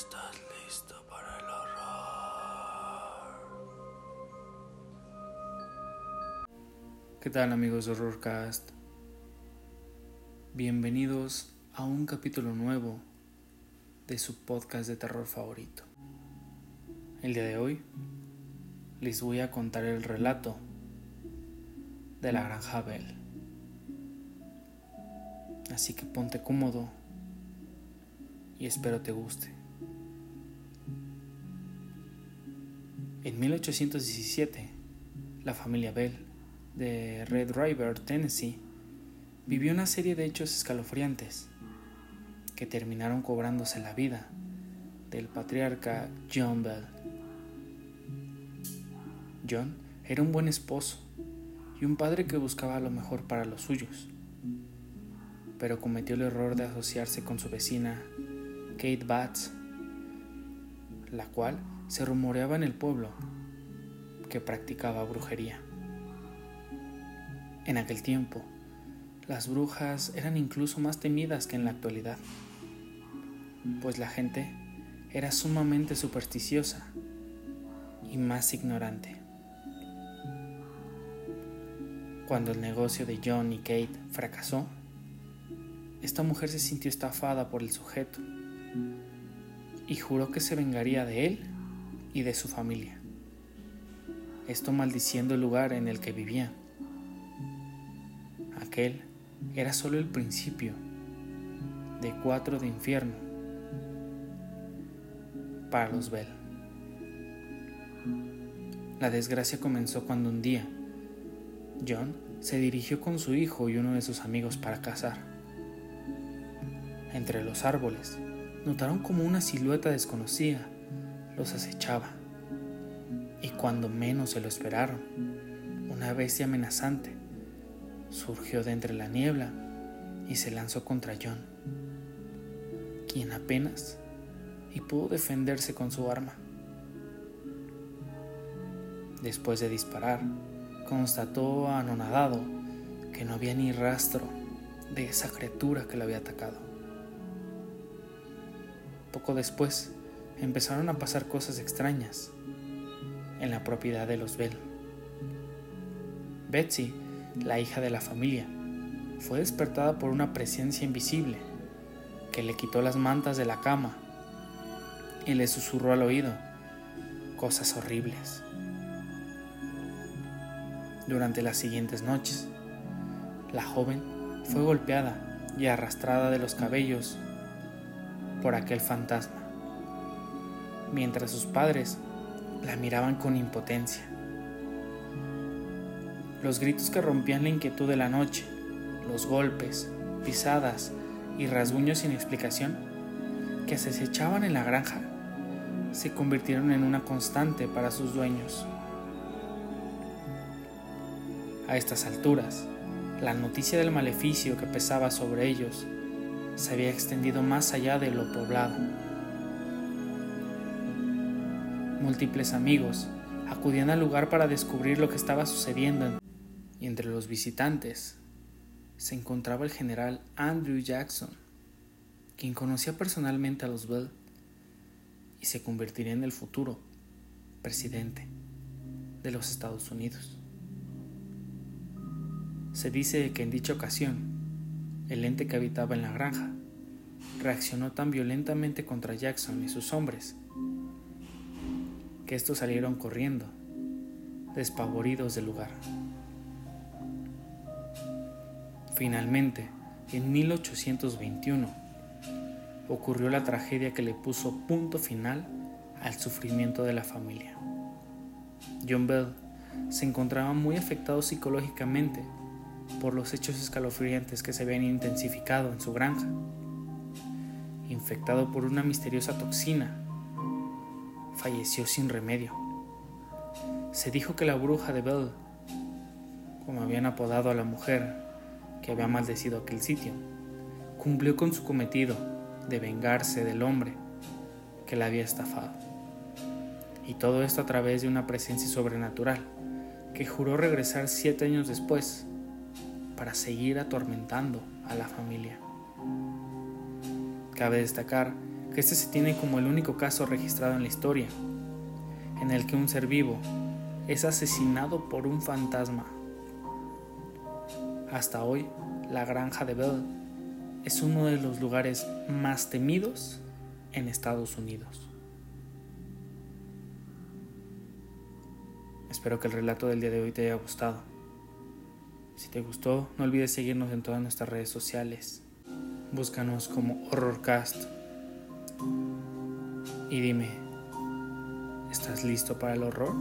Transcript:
estás listo para el horror. ¿Qué tal amigos de Horrorcast? Bienvenidos a un capítulo nuevo de su podcast de terror favorito. El día de hoy les voy a contar el relato de la granja Bell. Así que ponte cómodo y espero te guste. En 1817, la familia Bell de Red River, Tennessee, vivió una serie de hechos escalofriantes que terminaron cobrándose la vida del patriarca John Bell. John era un buen esposo y un padre que buscaba lo mejor para los suyos, pero cometió el error de asociarse con su vecina Kate Batts, la cual se rumoreaba en el pueblo que practicaba brujería. En aquel tiempo, las brujas eran incluso más temidas que en la actualidad, pues la gente era sumamente supersticiosa y más ignorante. Cuando el negocio de John y Kate fracasó, esta mujer se sintió estafada por el sujeto y juró que se vengaría de él y de su familia, esto maldiciendo el lugar en el que vivían aquel era solo el principio de cuatro de infierno para los Bell. La desgracia comenzó cuando un día John se dirigió con su hijo y uno de sus amigos para cazar. Entre los árboles notaron como una silueta desconocida los acechaba y cuando menos se lo esperaron, una bestia amenazante surgió de entre la niebla y se lanzó contra John, quien apenas y pudo defenderse con su arma. Después de disparar, constató anonadado que no había ni rastro de esa criatura que lo había atacado. Poco después, empezaron a pasar cosas extrañas en la propiedad de los Bell. Betsy la hija de la familia, fue despertada por una presencia invisible que le quitó las mantas de la cama y le susurró al oído cosas horribles. Durante las siguientes noches, la joven fue golpeada y arrastrada de los cabellos por aquel fantasma, mientras sus padres la miraban con impotencia los gritos que rompían la inquietud de la noche, los golpes, pisadas y rasguños sin explicación que se echaban en la granja, se convirtieron en una constante para sus dueños. A estas alturas, la noticia del maleficio que pesaba sobre ellos se había extendido más allá de lo poblado. Múltiples amigos acudían al lugar para descubrir lo que estaba sucediendo y entre los visitantes se encontraba el general Andrew Jackson, quien conocía personalmente a los Bell y se convertiría en el futuro presidente de los Estados Unidos. Se dice que en dicha ocasión, el ente que habitaba en la granja reaccionó tan violentamente contra Jackson y sus hombres que estos salieron corriendo, despavoridos del lugar. Finalmente, en 1821, ocurrió la tragedia que le puso punto final al sufrimiento de la familia. John Bell se encontraba muy afectado psicológicamente por los hechos escalofriantes que se habían intensificado en su granja. Infectado por una misteriosa toxina, falleció sin remedio. Se dijo que la bruja de Bell, como habían apodado a la mujer, que había maldecido aquel sitio, cumplió con su cometido de vengarse del hombre que la había estafado. Y todo esto a través de una presencia sobrenatural que juró regresar siete años después para seguir atormentando a la familia. Cabe destacar que este se tiene como el único caso registrado en la historia, en el que un ser vivo es asesinado por un fantasma Hasta hoy, la granja de Bell es uno de los lugares más temidos en Estados Unidos. Espero que el relato del día de hoy te haya gustado. Si te gustó, no olvides seguirnos en todas nuestras redes sociales. Búscanos como Horrorcast. Y dime, ¿estás listo para el horror?